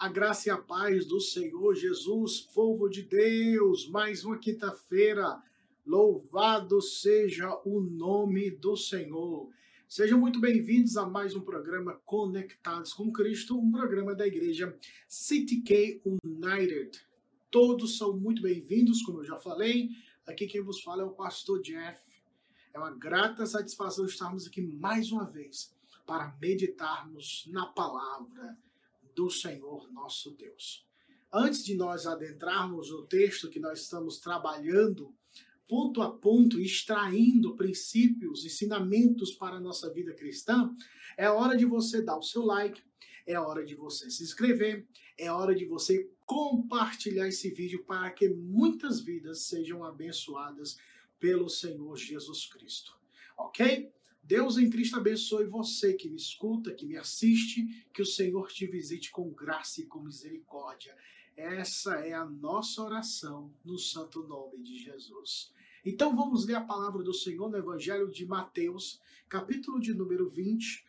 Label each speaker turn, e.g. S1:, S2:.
S1: A graça e a paz do Senhor Jesus, povo de Deus, mais uma quinta-feira. Louvado seja o nome do Senhor. Sejam muito bem-vindos a mais um programa Conectados com Cristo, um programa da igreja City K United. Todos são muito bem-vindos, como eu já falei. Aqui quem vos fala é o pastor Jeff. É uma grata satisfação estarmos aqui mais uma vez para meditarmos na palavra do Senhor nosso Deus. Antes de nós adentrarmos no texto que nós estamos trabalhando, ponto a ponto, extraindo princípios, ensinamentos para a nossa vida cristã, é hora de você dar o seu like, é hora de você se inscrever, é hora de você compartilhar esse vídeo para que muitas vidas sejam abençoadas pelo Senhor Jesus Cristo. Ok? Deus em Cristo abençoe você que me escuta, que me assiste, que o Senhor te visite com graça e com misericórdia. Essa é a nossa oração no santo nome de Jesus. Então vamos ler a palavra do Senhor no Evangelho de Mateus, capítulo de número 20,